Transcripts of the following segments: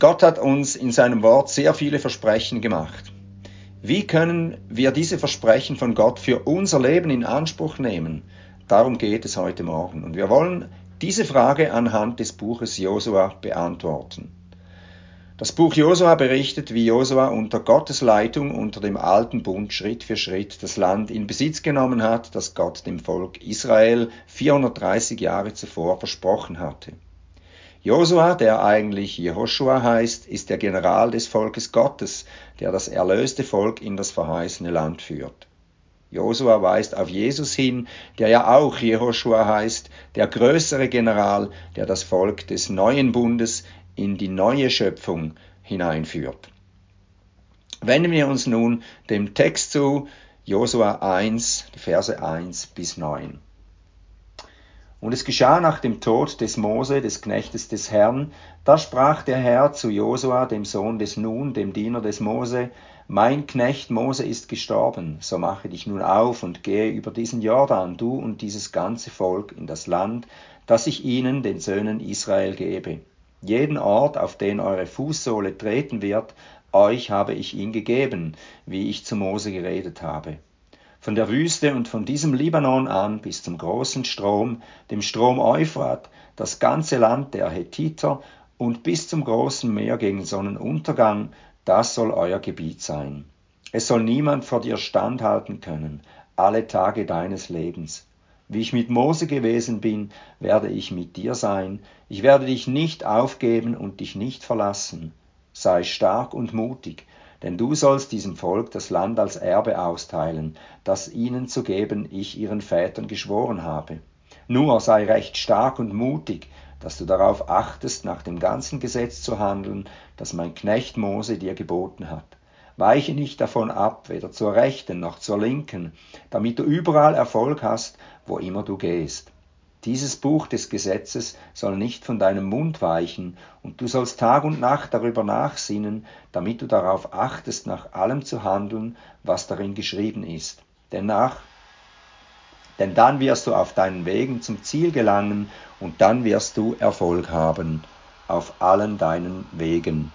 Gott hat uns in seinem Wort sehr viele Versprechen gemacht. Wie können wir diese Versprechen von Gott für unser Leben in Anspruch nehmen? Darum geht es heute Morgen. Und wir wollen diese Frage anhand des Buches Josua beantworten. Das Buch Josua berichtet, wie Josua unter Gottes Leitung unter dem alten Bund Schritt für Schritt das Land in Besitz genommen hat, das Gott dem Volk Israel 430 Jahre zuvor versprochen hatte. Josua, der eigentlich Jehoshua heißt, ist der General des Volkes Gottes, der das erlöste Volk in das verheißene Land führt. Josua weist auf Jesus hin, der ja auch Jehoshua heißt, der größere General, der das Volk des neuen Bundes in die neue Schöpfung hineinführt. Wenden wir uns nun dem Text zu, Josua 1, die Verse 1 bis 9. Und es geschah nach dem Tod des Mose, des Knechtes des Herrn, da sprach der Herr zu Josua, dem Sohn des Nun, dem Diener des Mose, mein Knecht Mose ist gestorben, so mache dich nun auf und gehe über diesen Jordan, du und dieses ganze Volk, in das Land, das ich ihnen, den Söhnen Israel, gebe. Jeden Ort, auf den eure Fußsohle treten wird, euch habe ich ihn gegeben, wie ich zu Mose geredet habe von der Wüste und von diesem Libanon an bis zum großen Strom, dem Strom Euphrat, das ganze Land der Hethiter und bis zum großen Meer gegen Sonnenuntergang, das soll euer Gebiet sein. Es soll niemand vor dir standhalten können, alle Tage deines Lebens. Wie ich mit Mose gewesen bin, werde ich mit dir sein. Ich werde dich nicht aufgeben und dich nicht verlassen. Sei stark und mutig, denn du sollst diesem Volk das Land als Erbe austeilen, das ihnen zu geben ich ihren Vätern geschworen habe. Nur sei recht stark und mutig, dass du darauf achtest, nach dem ganzen Gesetz zu handeln, das mein Knecht Mose dir geboten hat. Weiche nicht davon ab, weder zur rechten noch zur linken, damit du überall Erfolg hast, wo immer du gehst. Dieses Buch des Gesetzes soll nicht von deinem Mund weichen, und du sollst Tag und Nacht darüber nachsinnen, damit du darauf achtest, nach allem zu handeln, was darin geschrieben ist. Denn denn dann wirst du auf deinen Wegen zum Ziel gelangen und dann wirst du Erfolg haben auf allen deinen Wegen.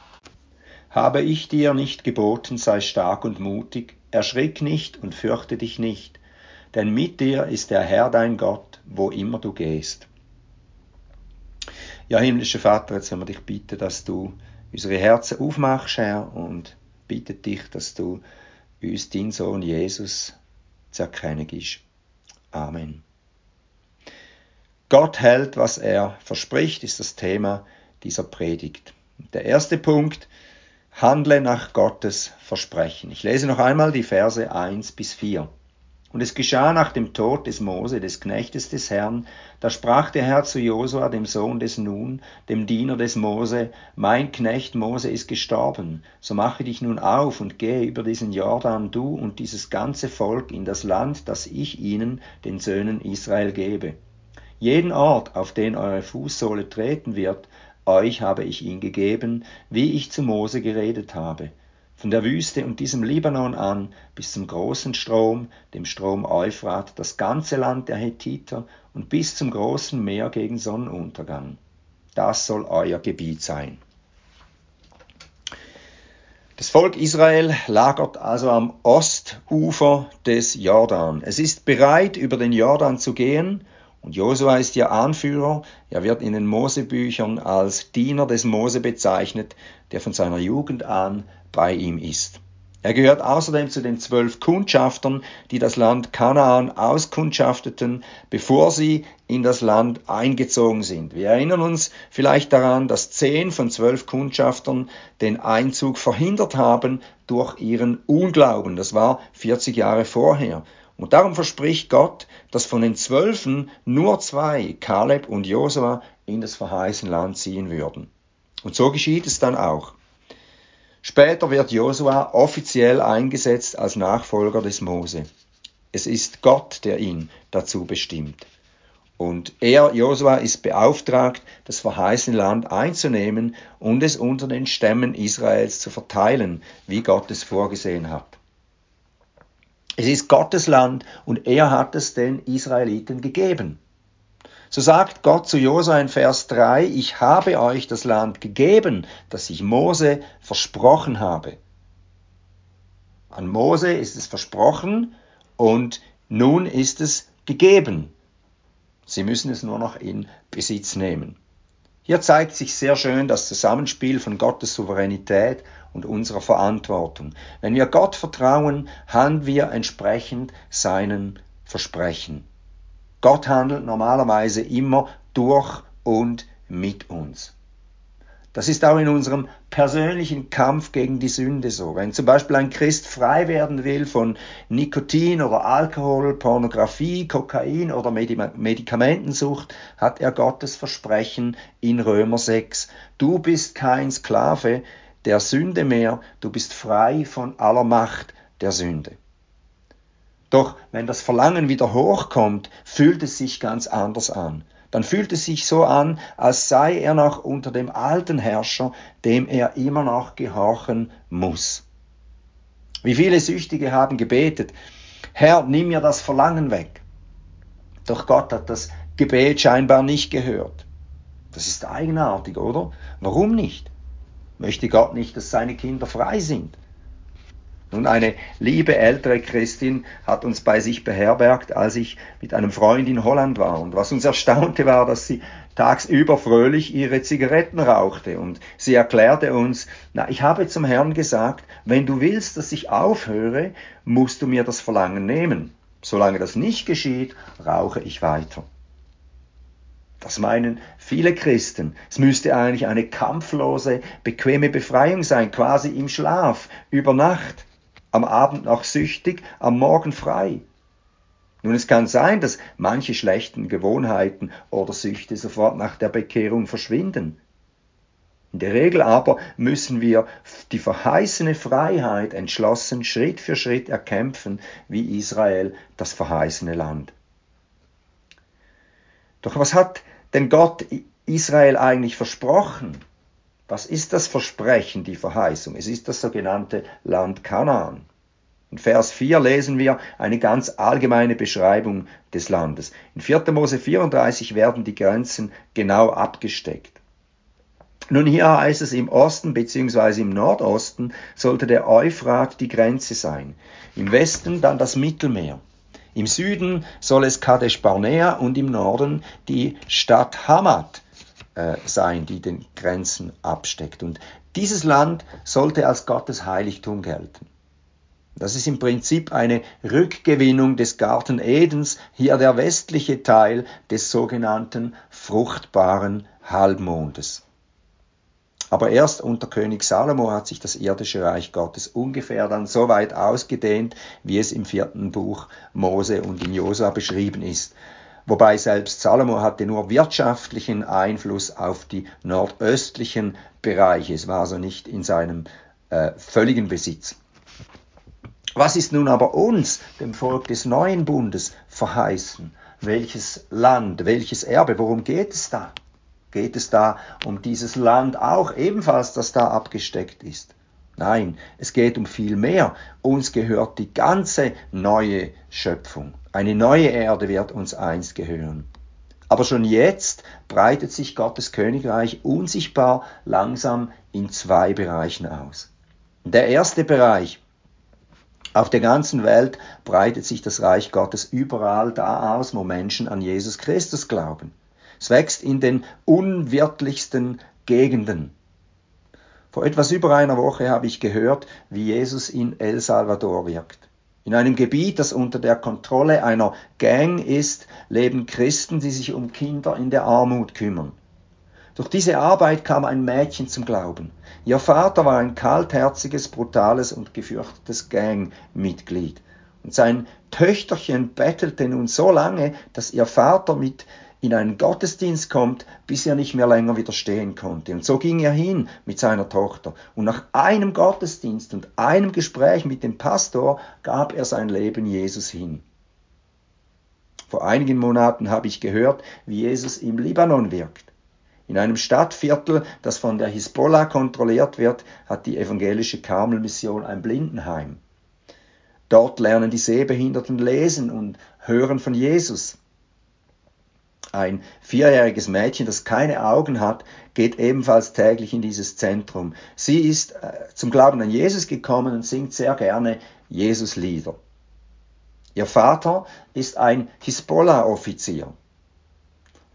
Habe ich dir nicht geboten, sei stark und mutig, erschrick nicht und fürchte dich nicht, denn mit dir ist der Herr dein Gott, wo immer du gehst. Ja, himmlischer Vater, jetzt wollen wir dich bitten, dass du unsere Herzen aufmachst, Herr, und bitten dich, dass du uns deinen Sohn Jesus zu erkennen gibst. Amen. Gott hält, was er verspricht, ist das Thema dieser Predigt. Der erste Punkt, handle nach Gottes Versprechen. Ich lese noch einmal die Verse 1 bis 4. Und es geschah nach dem Tod des Mose, des Knechtes des Herrn, da sprach der Herr zu Josua, dem Sohn des Nun, dem Diener des Mose, mein Knecht Mose ist gestorben, so mache dich nun auf und gehe über diesen Jordan, du und dieses ganze Volk, in das Land, das ich ihnen, den Söhnen Israel, gebe. Jeden Ort, auf den eure Fußsohle treten wird, euch habe ich ihn gegeben, wie ich zu Mose geredet habe von der Wüste und diesem Libanon an bis zum großen Strom, dem Strom Euphrat, das ganze Land der Hethiter und bis zum großen Meer gegen Sonnenuntergang. Das soll euer Gebiet sein. Das Volk Israel lagert also am Ostufer des Jordan. Es ist bereit, über den Jordan zu gehen, und Josua ist ihr Anführer. Er wird in den Mosebüchern als Diener des Mose bezeichnet, der von seiner Jugend an bei ihm ist. Er gehört außerdem zu den zwölf Kundschaftern, die das Land Kanaan auskundschafteten, bevor sie in das Land eingezogen sind. Wir erinnern uns vielleicht daran, dass zehn von zwölf Kundschaftern den Einzug verhindert haben durch ihren Unglauben. Das war 40 Jahre vorher. Und darum verspricht Gott, dass von den Zwölfen nur zwei, Kaleb und Josua, in das verheißene Land ziehen würden. Und so geschieht es dann auch. Später wird Josua offiziell eingesetzt als Nachfolger des Mose. Es ist Gott, der ihn dazu bestimmt. Und er, Josua, ist beauftragt, das verheißene Land einzunehmen und es unter den Stämmen Israels zu verteilen, wie Gott es vorgesehen hat. Es ist Gottes Land und er hat es den Israeliten gegeben. So sagt Gott zu Josua in Vers 3, ich habe euch das Land gegeben, das ich Mose versprochen habe. An Mose ist es versprochen und nun ist es gegeben. Sie müssen es nur noch in Besitz nehmen. Hier zeigt sich sehr schön das Zusammenspiel von Gottes Souveränität und unserer Verantwortung. Wenn wir Gott vertrauen, handeln wir entsprechend seinen Versprechen. Gott handelt normalerweise immer durch und mit uns. Das ist auch in unserem persönlichen Kampf gegen die Sünde so. Wenn zum Beispiel ein Christ frei werden will von Nikotin oder Alkohol, Pornografie, Kokain oder Medikamentensucht, hat er Gottes Versprechen in Römer 6. Du bist kein Sklave der Sünde mehr, du bist frei von aller Macht der Sünde. Doch wenn das Verlangen wieder hochkommt, fühlt es sich ganz anders an dann fühlt es sich so an, als sei er noch unter dem alten Herrscher, dem er immer noch gehorchen muss. Wie viele Süchtige haben gebetet, Herr, nimm mir das Verlangen weg. Doch Gott hat das Gebet scheinbar nicht gehört. Das ist eigenartig, oder? Warum nicht? Möchte Gott nicht, dass seine Kinder frei sind? Nun, eine liebe ältere Christin hat uns bei sich beherbergt, als ich mit einem Freund in Holland war. Und was uns erstaunte war, dass sie tagsüber fröhlich ihre Zigaretten rauchte. Und sie erklärte uns, na, ich habe zum Herrn gesagt, wenn du willst, dass ich aufhöre, musst du mir das Verlangen nehmen. Solange das nicht geschieht, rauche ich weiter. Das meinen viele Christen. Es müsste eigentlich eine kampflose, bequeme Befreiung sein, quasi im Schlaf, über Nacht am Abend noch süchtig, am Morgen frei. Nun, es kann sein, dass manche schlechten Gewohnheiten oder Süchte sofort nach der Bekehrung verschwinden. In der Regel aber müssen wir die verheißene Freiheit entschlossen Schritt für Schritt erkämpfen, wie Israel das verheißene Land. Doch was hat denn Gott Israel eigentlich versprochen? Was ist das Versprechen, die Verheißung? Es ist das sogenannte Land Kanaan. In Vers 4 lesen wir eine ganz allgemeine Beschreibung des Landes. In 4. Mose 34 werden die Grenzen genau abgesteckt. Nun hier heißt es im Osten bzw. im Nordosten sollte der Euphrat die Grenze sein. Im Westen dann das Mittelmeer. Im Süden soll es Kadesh Barnea und im Norden die Stadt Hamad äh, sein, die den Grenzen absteckt. Und dieses Land sollte als Gottes Heiligtum gelten. Das ist im Prinzip eine Rückgewinnung des Garten Edens, hier der westliche Teil des sogenannten fruchtbaren Halbmondes. Aber erst unter König Salomo hat sich das irdische Reich Gottes ungefähr dann so weit ausgedehnt, wie es im vierten Buch Mose und in Josua beschrieben ist wobei selbst Salomo hatte nur wirtschaftlichen Einfluss auf die nordöstlichen Bereiche. Es war also nicht in seinem äh, völligen Besitz. Was ist nun aber uns, dem Volk des neuen Bundes, verheißen? Welches Land, welches Erbe, worum geht es da? Geht es da um dieses Land auch ebenfalls, das da abgesteckt ist? Nein, es geht um viel mehr. Uns gehört die ganze neue Schöpfung. Eine neue Erde wird uns einst gehören. Aber schon jetzt breitet sich Gottes Königreich unsichtbar langsam in zwei Bereichen aus. Der erste Bereich. Auf der ganzen Welt breitet sich das Reich Gottes überall da aus, wo Menschen an Jesus Christus glauben. Es wächst in den unwirtlichsten Gegenden. Vor etwas über einer Woche habe ich gehört, wie Jesus in El Salvador wirkt. In einem Gebiet, das unter der Kontrolle einer Gang ist, leben Christen, die sich um Kinder in der Armut kümmern. Durch diese Arbeit kam ein Mädchen zum Glauben. Ihr Vater war ein kaltherziges, brutales und gefürchtetes Gangmitglied. Und sein Töchterchen bettelte nun so lange, dass ihr Vater mit in einen Gottesdienst kommt, bis er nicht mehr länger widerstehen konnte. Und so ging er hin mit seiner Tochter. Und nach einem Gottesdienst und einem Gespräch mit dem Pastor gab er sein Leben Jesus hin. Vor einigen Monaten habe ich gehört, wie Jesus im Libanon wirkt. In einem Stadtviertel, das von der Hisbollah kontrolliert wird, hat die evangelische Karmelmission ein Blindenheim. Dort lernen die Sehbehinderten lesen und hören von Jesus. Ein vierjähriges Mädchen, das keine Augen hat, geht ebenfalls täglich in dieses Zentrum. Sie ist äh, zum Glauben an Jesus gekommen und singt sehr gerne Jesus-Lieder. Ihr Vater ist ein Hisbollah-Offizier.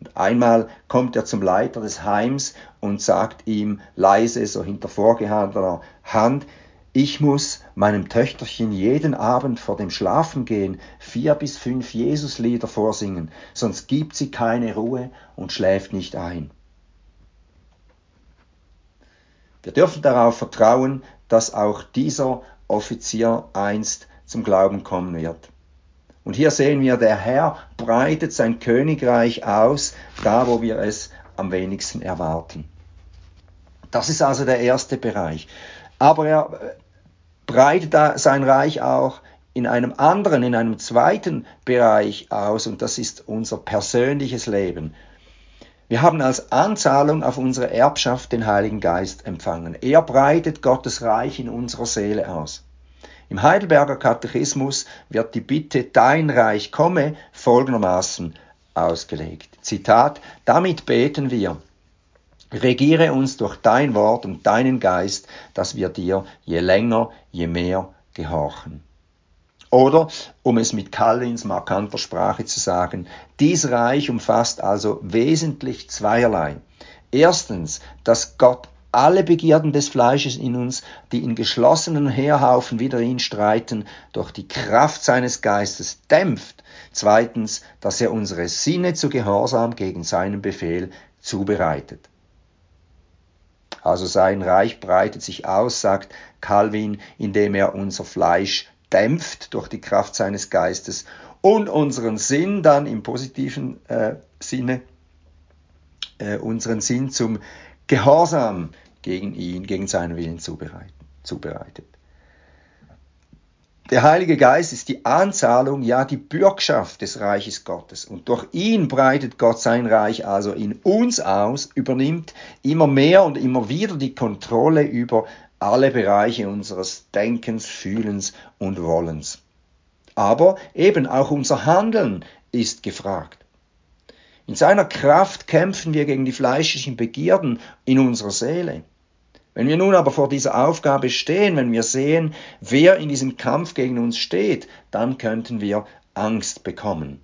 Und einmal kommt er zum Leiter des Heims und sagt ihm leise, so hinter vorgehaltener Hand, ich muss meinem Töchterchen jeden Abend vor dem Schlafengehen vier bis fünf Jesuslieder vorsingen, sonst gibt sie keine Ruhe und schläft nicht ein. Wir dürfen darauf vertrauen, dass auch dieser Offizier einst zum Glauben kommen wird. Und hier sehen wir, der Herr breitet sein Königreich aus, da wo wir es am wenigsten erwarten. Das ist also der erste Bereich. Aber er breitet sein Reich auch in einem anderen, in einem zweiten Bereich aus und das ist unser persönliches Leben. Wir haben als Anzahlung auf unsere Erbschaft den Heiligen Geist empfangen. Er breitet Gottes Reich in unserer Seele aus. Im Heidelberger Katechismus wird die Bitte Dein Reich komme folgendermaßen ausgelegt. Zitat, damit beten wir. Regiere uns durch dein Wort und deinen Geist, dass wir dir je länger, je mehr gehorchen. Oder, um es mit Calvins markanter Sprache zu sagen, dies Reich umfasst also wesentlich zweierlei. Erstens, dass Gott alle Begierden des Fleisches in uns, die in geschlossenen Heerhaufen wider ihn streiten, durch die Kraft seines Geistes dämpft. Zweitens, dass er unsere Sinne zu Gehorsam gegen seinen Befehl zubereitet. Also sein Reich breitet sich aus, sagt Calvin, indem er unser Fleisch dämpft durch die Kraft seines Geistes und unseren Sinn dann im positiven äh, Sinne, äh, unseren Sinn zum Gehorsam gegen ihn, gegen seinen Willen zubereitet. Der Heilige Geist ist die Anzahlung, ja die Bürgschaft des Reiches Gottes. Und durch ihn breitet Gott sein Reich also in uns aus, übernimmt immer mehr und immer wieder die Kontrolle über alle Bereiche unseres Denkens, Fühlens und Wollens. Aber eben auch unser Handeln ist gefragt. In seiner Kraft kämpfen wir gegen die fleischlichen Begierden in unserer Seele. Wenn wir nun aber vor dieser Aufgabe stehen, wenn wir sehen, wer in diesem Kampf gegen uns steht, dann könnten wir Angst bekommen.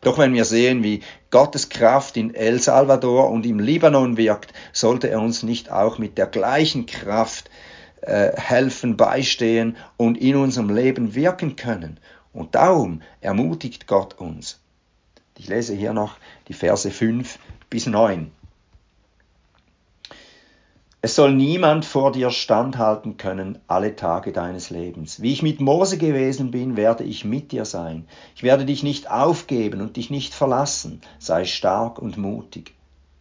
Doch wenn wir sehen, wie Gottes Kraft in El Salvador und im Libanon wirkt, sollte er uns nicht auch mit der gleichen Kraft äh, helfen, beistehen und in unserem Leben wirken können. Und darum ermutigt Gott uns. Ich lese hier noch die Verse 5 bis 9. Es soll niemand vor dir standhalten können alle Tage deines Lebens. Wie ich mit Mose gewesen bin, werde ich mit dir sein. Ich werde dich nicht aufgeben und dich nicht verlassen. Sei stark und mutig.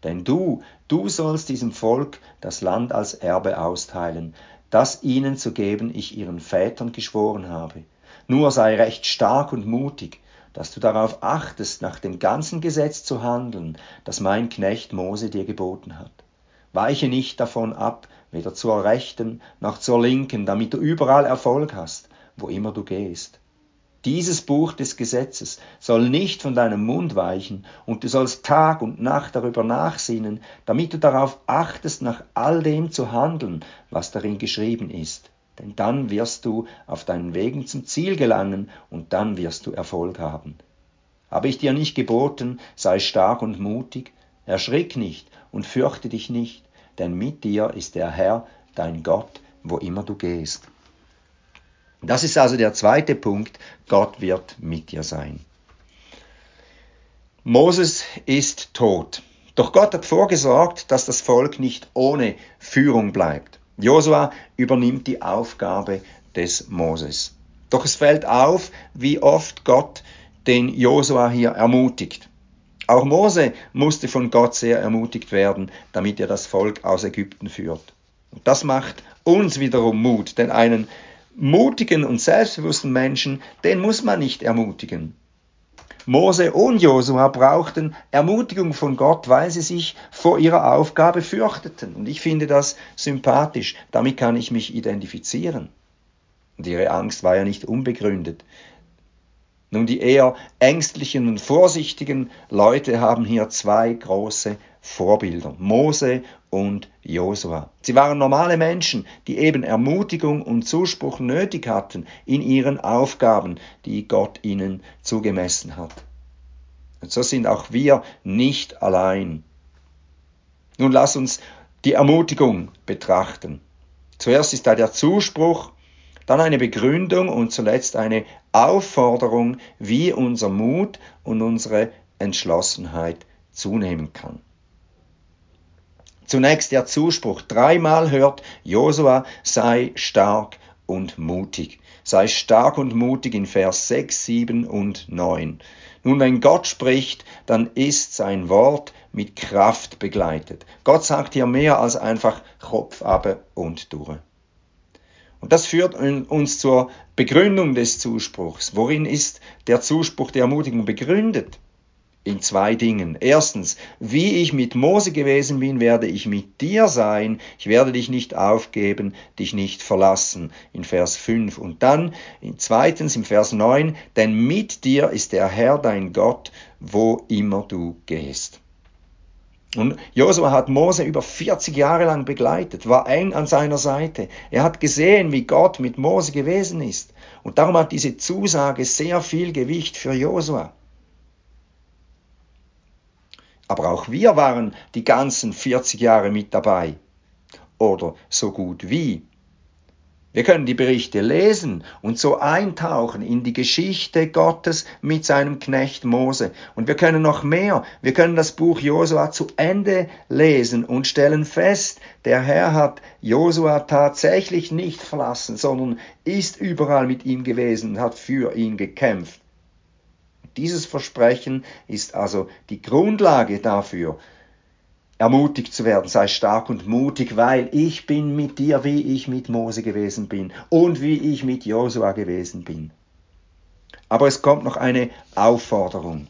Denn du, du sollst diesem Volk das Land als Erbe austeilen, das ihnen zu geben ich ihren Vätern geschworen habe. Nur sei recht stark und mutig, dass du darauf achtest, nach dem ganzen Gesetz zu handeln, das mein Knecht Mose dir geboten hat. Weiche nicht davon ab, weder zur rechten noch zur linken, damit du überall Erfolg hast, wo immer du gehst. Dieses Buch des Gesetzes soll nicht von deinem Mund weichen, und du sollst Tag und Nacht darüber nachsinnen, damit du darauf achtest, nach all dem zu handeln, was darin geschrieben ist. Denn dann wirst du auf deinen Wegen zum Ziel gelangen, und dann wirst du Erfolg haben. Habe ich dir nicht geboten, sei stark und mutig, erschrick nicht und fürchte dich nicht, denn mit dir ist der Herr, dein Gott, wo immer du gehst. Das ist also der zweite Punkt, Gott wird mit dir sein. Moses ist tot. Doch Gott hat vorgesorgt, dass das Volk nicht ohne Führung bleibt. Josua übernimmt die Aufgabe des Moses. Doch es fällt auf, wie oft Gott den Josua hier ermutigt. Auch Mose musste von Gott sehr ermutigt werden, damit er das Volk aus Ägypten führt. Und das macht uns wiederum Mut, denn einen mutigen und selbstbewussten Menschen, den muss man nicht ermutigen. Mose und Josua brauchten Ermutigung von Gott, weil sie sich vor ihrer Aufgabe fürchteten. Und ich finde das sympathisch. Damit kann ich mich identifizieren. Und ihre Angst war ja nicht unbegründet. Nun, die eher ängstlichen und vorsichtigen Leute haben hier zwei große Vorbilder, Mose und Josua. Sie waren normale Menschen, die eben Ermutigung und Zuspruch nötig hatten in ihren Aufgaben, die Gott ihnen zugemessen hat. Und so sind auch wir nicht allein. Nun lass uns die Ermutigung betrachten. Zuerst ist da der Zuspruch, dann eine Begründung und zuletzt eine Aufforderung, wie unser Mut und unsere Entschlossenheit zunehmen kann. Zunächst der Zuspruch. Dreimal hört Josua, sei stark und mutig. Sei stark und mutig in Vers 6, 7 und 9. Nun, wenn Gott spricht, dann ist sein Wort mit Kraft begleitet. Gott sagt hier mehr als einfach Kopf ab und durch. Und das führt uns zur Begründung des Zuspruchs. Worin ist der Zuspruch der Ermutigung begründet? In zwei Dingen. Erstens, wie ich mit Mose gewesen bin, werde ich mit dir sein. Ich werde dich nicht aufgeben, dich nicht verlassen. In Vers 5. Und dann, zweitens, im Vers 9, denn mit dir ist der Herr dein Gott, wo immer du gehst. Und Josua hat Mose über 40 Jahre lang begleitet, war eng an seiner Seite. Er hat gesehen, wie Gott mit Mose gewesen ist. Und darum hat diese Zusage sehr viel Gewicht für Josua. Aber auch wir waren die ganzen 40 Jahre mit dabei. Oder so gut wie. Wir können die Berichte lesen und so eintauchen in die Geschichte Gottes mit seinem Knecht Mose. Und wir können noch mehr. Wir können das Buch Josua zu Ende lesen und stellen fest, der Herr hat Josua tatsächlich nicht verlassen, sondern ist überall mit ihm gewesen und hat für ihn gekämpft. Dieses Versprechen ist also die Grundlage dafür, ermutigt zu werden, sei stark und mutig, weil ich bin mit dir, wie ich mit Mose gewesen bin und wie ich mit Josua gewesen bin. Aber es kommt noch eine Aufforderung,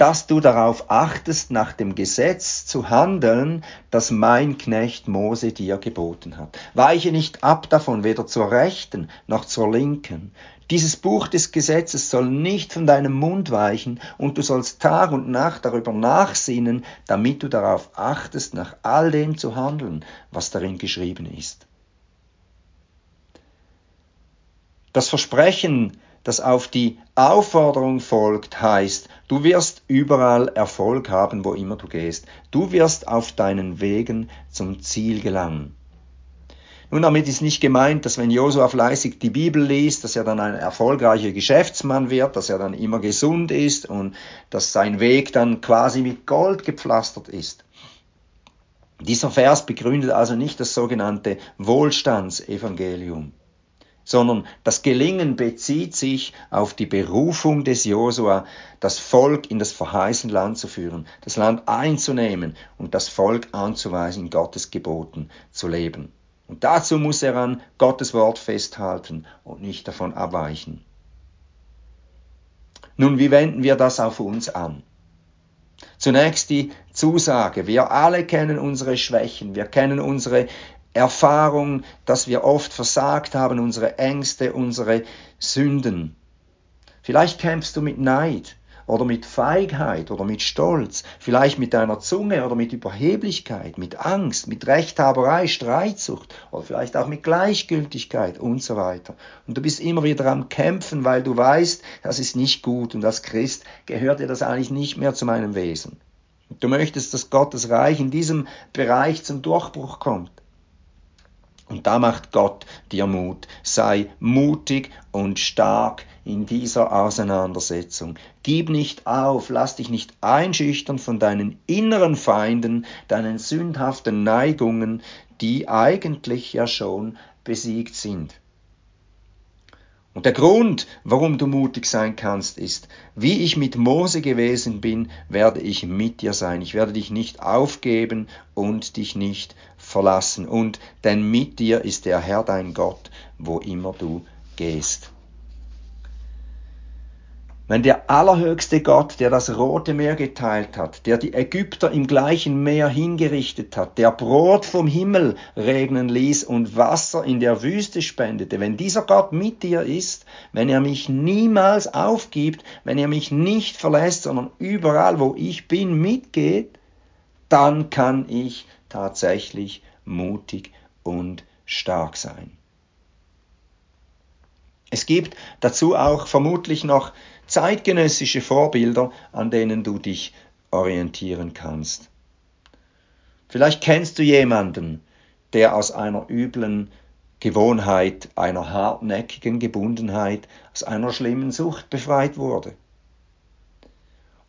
dass du darauf achtest, nach dem Gesetz zu handeln, das mein Knecht Mose dir geboten hat. Weiche nicht ab davon, weder zur rechten noch zur linken, dieses Buch des Gesetzes soll nicht von deinem Mund weichen, und du sollst Tag und Nacht darüber nachsinnen, damit du darauf achtest, nach all dem zu handeln, was darin geschrieben ist. Das Versprechen, das auf die Aufforderung folgt, heißt, du wirst überall Erfolg haben, wo immer du gehst. Du wirst auf deinen Wegen zum Ziel gelangen. Nun, damit ist nicht gemeint, dass wenn Josua fleißig die Bibel liest, dass er dann ein erfolgreicher Geschäftsmann wird, dass er dann immer gesund ist und dass sein Weg dann quasi mit Gold gepflastert ist. Dieser Vers begründet also nicht das sogenannte Wohlstandsevangelium, sondern das Gelingen bezieht sich auf die Berufung des Josua, das Volk in das verheißene Land zu führen, das Land einzunehmen und das Volk anzuweisen, in Gottes Geboten zu leben. Und dazu muss er an Gottes Wort festhalten und nicht davon abweichen. Nun, wie wenden wir das auf uns an? Zunächst die Zusage. Wir alle kennen unsere Schwächen. Wir kennen unsere Erfahrung, dass wir oft versagt haben, unsere Ängste, unsere Sünden. Vielleicht kämpfst du mit Neid oder mit Feigheit oder mit Stolz, vielleicht mit deiner Zunge oder mit Überheblichkeit, mit Angst, mit Rechthaberei, Streitsucht oder vielleicht auch mit Gleichgültigkeit und so weiter. Und du bist immer wieder am Kämpfen, weil du weißt, das ist nicht gut und als Christ gehört dir das eigentlich nicht mehr zu meinem Wesen. Du möchtest, dass Gottes Reich in diesem Bereich zum Durchbruch kommt. Und da macht Gott dir Mut. Sei mutig und stark in dieser Auseinandersetzung. Gib nicht auf, lass dich nicht einschüchtern von deinen inneren Feinden, deinen sündhaften Neigungen, die eigentlich ja schon besiegt sind. Und der Grund, warum du mutig sein kannst, ist, wie ich mit Mose gewesen bin, werde ich mit dir sein. Ich werde dich nicht aufgeben und dich nicht verlassen. Und denn mit dir ist der Herr dein Gott, wo immer du gehst. Wenn der allerhöchste Gott, der das Rote Meer geteilt hat, der die Ägypter im gleichen Meer hingerichtet hat, der Brot vom Himmel regnen ließ und Wasser in der Wüste spendete, wenn dieser Gott mit dir ist, wenn er mich niemals aufgibt, wenn er mich nicht verlässt, sondern überall, wo ich bin, mitgeht, dann kann ich tatsächlich mutig und stark sein. Es gibt dazu auch vermutlich noch zeitgenössische Vorbilder, an denen du dich orientieren kannst. Vielleicht kennst du jemanden, der aus einer üblen Gewohnheit, einer hartnäckigen Gebundenheit, aus einer schlimmen Sucht befreit wurde.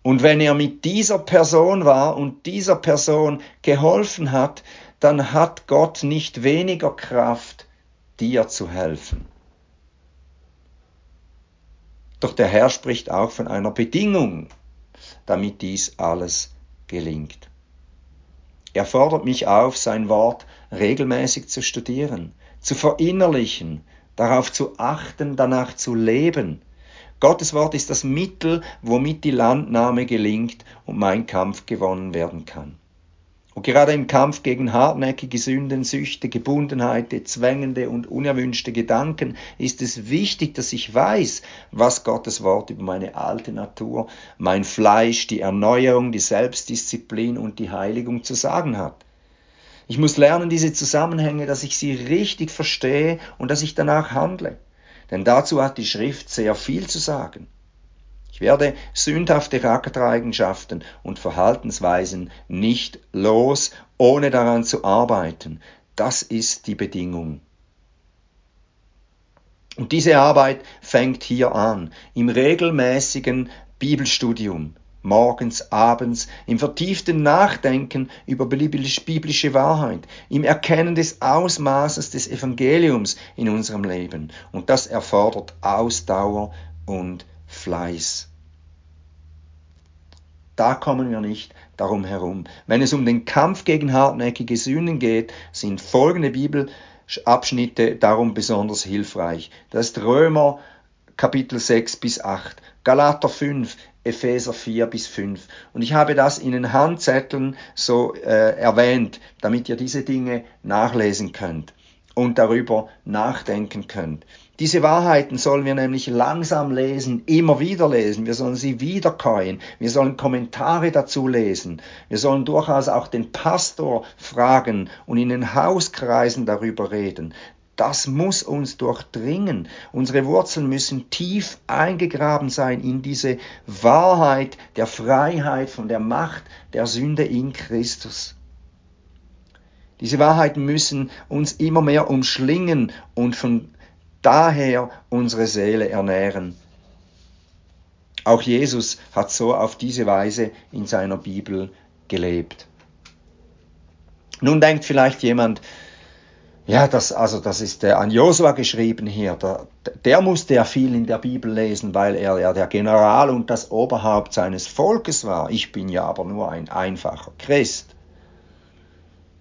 Und wenn er mit dieser Person war und dieser Person geholfen hat, dann hat Gott nicht weniger Kraft, dir zu helfen. Doch der Herr spricht auch von einer Bedingung, damit dies alles gelingt. Er fordert mich auf, sein Wort regelmäßig zu studieren, zu verinnerlichen, darauf zu achten, danach zu leben. Gottes Wort ist das Mittel, womit die Landnahme gelingt und mein Kampf gewonnen werden kann. Und gerade im Kampf gegen hartnäckige Sünden, Süchte, Gebundenheiten, zwängende und unerwünschte Gedanken ist es wichtig, dass ich weiß, was Gottes Wort über meine alte Natur, mein Fleisch, die Erneuerung, die Selbstdisziplin und die Heiligung zu sagen hat. Ich muss lernen, diese Zusammenhänge, dass ich sie richtig verstehe und dass ich danach handle. Denn dazu hat die Schrift sehr viel zu sagen. Ich werde sündhafte Charaktereigenschaften und Verhaltensweisen nicht los, ohne daran zu arbeiten. Das ist die Bedingung. Und diese Arbeit fängt hier an, im regelmäßigen Bibelstudium, morgens, abends, im vertieften Nachdenken über biblische Wahrheit, im Erkennen des Ausmaßes des Evangeliums in unserem Leben. Und das erfordert Ausdauer und Fleiß. Da kommen wir nicht darum herum. Wenn es um den Kampf gegen hartnäckige Sünden geht, sind folgende Bibelabschnitte darum besonders hilfreich. Das ist Römer Kapitel 6 bis 8, Galater 5, Epheser 4 bis 5. Und ich habe das in den Handzetteln so äh, erwähnt, damit ihr diese Dinge nachlesen könnt und darüber nachdenken könnt. Diese Wahrheiten sollen wir nämlich langsam lesen, immer wieder lesen. Wir sollen sie wiederkäuen. Wir sollen Kommentare dazu lesen. Wir sollen durchaus auch den Pastor fragen und in den Hauskreisen darüber reden. Das muss uns durchdringen. Unsere Wurzeln müssen tief eingegraben sein in diese Wahrheit der Freiheit von der Macht der Sünde in Christus. Diese Wahrheiten müssen uns immer mehr umschlingen und von daher unsere Seele ernähren. Auch Jesus hat so auf diese Weise in seiner Bibel gelebt. Nun denkt vielleicht jemand, ja, das, also das ist der an Josua geschrieben hier. Der, der musste ja viel in der Bibel lesen, weil er ja der General und das Oberhaupt seines Volkes war. Ich bin ja aber nur ein einfacher Christ.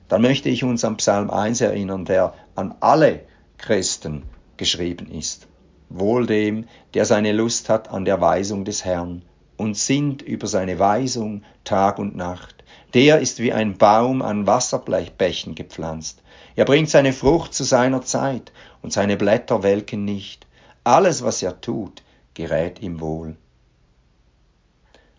Dann möchte ich uns an Psalm 1 erinnern, der an alle Christen geschrieben ist. Wohl dem, der seine Lust hat an der Weisung des Herrn und sinnt über seine Weisung Tag und Nacht. Der ist wie ein Baum an Wasserbächen gepflanzt. Er bringt seine Frucht zu seiner Zeit und seine Blätter welken nicht. Alles, was er tut, gerät ihm wohl.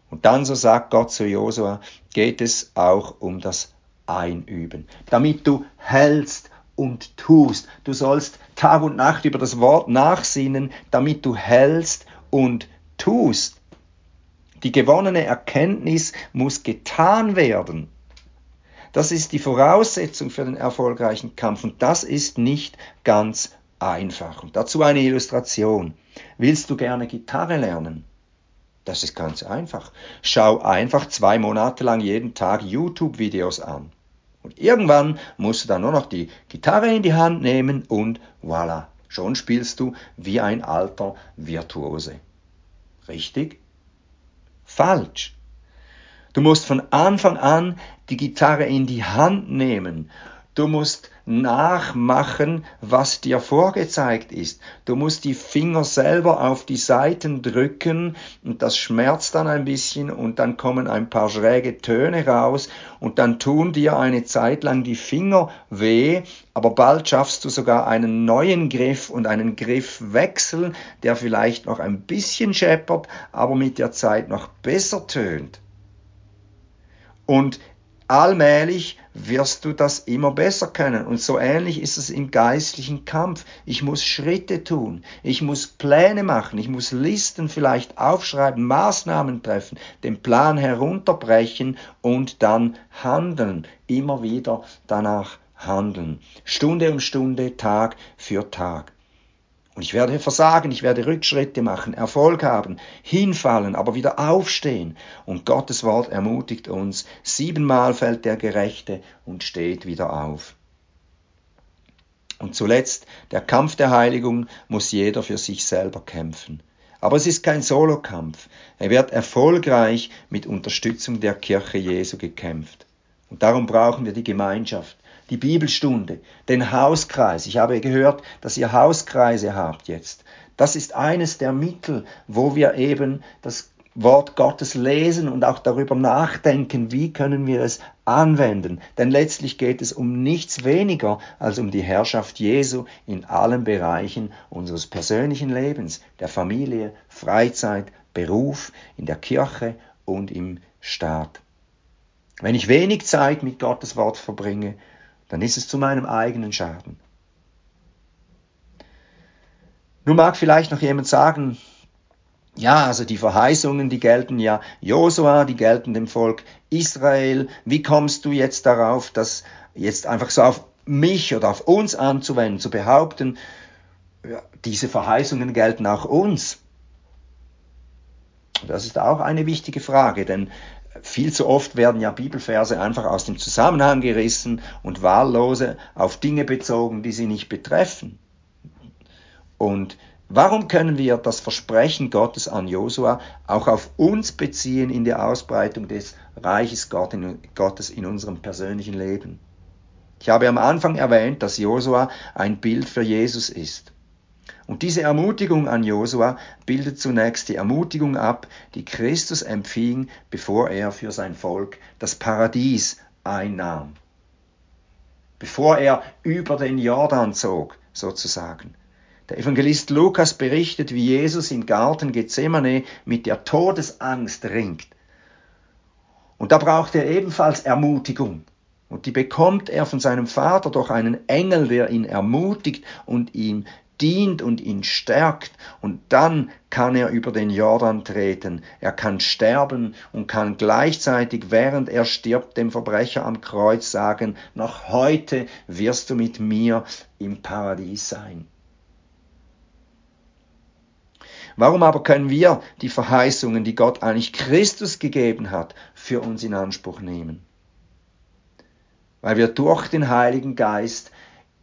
Und dann, so sagt Gott zu Josua, geht es auch um das Einüben, damit du hältst und tust. Du sollst Tag und Nacht über das Wort nachsinnen, damit du hältst und tust. Die gewonnene Erkenntnis muss getan werden. Das ist die Voraussetzung für den erfolgreichen Kampf und das ist nicht ganz einfach. Und dazu eine Illustration. Willst du gerne Gitarre lernen? Das ist ganz einfach. Schau einfach zwei Monate lang jeden Tag YouTube-Videos an. Und irgendwann musst du dann nur noch die Gitarre in die Hand nehmen und voilà, schon spielst du wie ein alter Virtuose. Richtig? Falsch. Du musst von Anfang an die Gitarre in die Hand nehmen. Du musst nachmachen, was dir vorgezeigt ist. Du musst die Finger selber auf die Seiten drücken und das schmerzt dann ein bisschen und dann kommen ein paar schräge Töne raus und dann tun dir eine Zeit lang die Finger weh, aber bald schaffst du sogar einen neuen Griff und einen Griffwechsel, der vielleicht noch ein bisschen scheppert, aber mit der Zeit noch besser tönt. Und allmählich wirst du das immer besser können. Und so ähnlich ist es im geistlichen Kampf. Ich muss Schritte tun, ich muss Pläne machen, ich muss Listen vielleicht aufschreiben, Maßnahmen treffen, den Plan herunterbrechen und dann handeln, immer wieder danach handeln. Stunde um Stunde, Tag für Tag. Und ich werde versagen, ich werde Rückschritte machen, Erfolg haben, hinfallen, aber wieder aufstehen. Und Gottes Wort ermutigt uns, siebenmal fällt der Gerechte und steht wieder auf. Und zuletzt, der Kampf der Heiligung muss jeder für sich selber kämpfen. Aber es ist kein Solokampf. Er wird erfolgreich mit Unterstützung der Kirche Jesu gekämpft. Und darum brauchen wir die Gemeinschaft die Bibelstunde, den Hauskreis. Ich habe gehört, dass ihr Hauskreise habt jetzt. Das ist eines der Mittel, wo wir eben das Wort Gottes lesen und auch darüber nachdenken, wie können wir es anwenden. Denn letztlich geht es um nichts weniger als um die Herrschaft Jesu in allen Bereichen unseres persönlichen Lebens, der Familie, Freizeit, Beruf, in der Kirche und im Staat. Wenn ich wenig Zeit mit Gottes Wort verbringe, dann ist es zu meinem eigenen Schaden. Nun mag vielleicht noch jemand sagen, ja, also die Verheißungen, die gelten ja Josua, die gelten dem Volk Israel. Wie kommst du jetzt darauf, das jetzt einfach so auf mich oder auf uns anzuwenden, zu behaupten, ja, diese Verheißungen gelten auch uns? Das ist auch eine wichtige Frage, denn viel zu oft werden ja Bibelverse einfach aus dem Zusammenhang gerissen und wahllose auf Dinge bezogen, die sie nicht betreffen. Und warum können wir das Versprechen Gottes an Josua auch auf uns beziehen in der Ausbreitung des Reiches Gottes in unserem persönlichen Leben? Ich habe am Anfang erwähnt, dass Josua ein Bild für Jesus ist. Und diese Ermutigung an Josua bildet zunächst die Ermutigung ab, die Christus empfing, bevor er für sein Volk das Paradies einnahm. Bevor er über den Jordan zog, sozusagen. Der Evangelist Lukas berichtet, wie Jesus im Garten Gethsemane mit der Todesangst ringt. Und da braucht er ebenfalls Ermutigung. Und die bekommt er von seinem Vater durch einen Engel, der ihn ermutigt und ihm dient und ihn stärkt und dann kann er über den Jordan treten. Er kann sterben und kann gleichzeitig, während er stirbt, dem Verbrecher am Kreuz sagen, noch heute wirst du mit mir im Paradies sein. Warum aber können wir die Verheißungen, die Gott eigentlich Christus gegeben hat, für uns in Anspruch nehmen? Weil wir durch den Heiligen Geist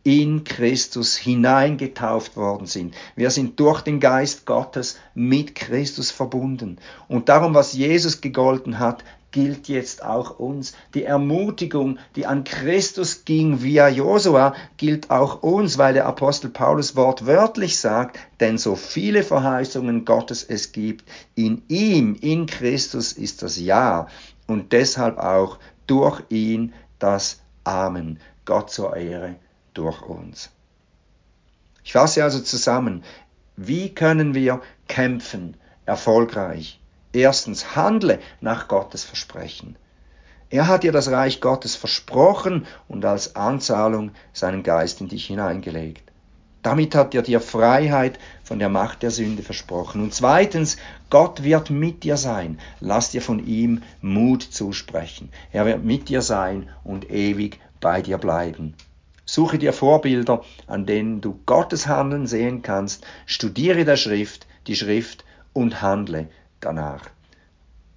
in Christus hineingetauft worden sind. Wir sind durch den Geist Gottes mit Christus verbunden. Und darum, was Jesus gegolten hat, gilt jetzt auch uns. Die Ermutigung, die an Christus ging via Josua, gilt auch uns, weil der Apostel Paulus wortwörtlich sagt, denn so viele Verheißungen Gottes es gibt, in ihm, in Christus ist das Ja und deshalb auch durch ihn das Amen. Gott zur Ehre durch uns. Ich fasse also zusammen, wie können wir kämpfen erfolgreich? Erstens, handle nach Gottes Versprechen. Er hat dir das Reich Gottes versprochen und als Anzahlung seinen Geist in dich hineingelegt. Damit hat er dir Freiheit von der Macht der Sünde versprochen. Und zweitens, Gott wird mit dir sein. Lass dir von ihm Mut zusprechen. Er wird mit dir sein und ewig bei dir bleiben. Suche dir Vorbilder, an denen du Gottes Handeln sehen kannst, studiere der Schrift, die Schrift und handle danach.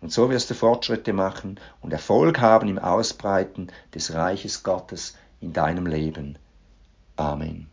Und so wirst du Fortschritte machen und Erfolg haben im Ausbreiten des Reiches Gottes in deinem Leben. Amen.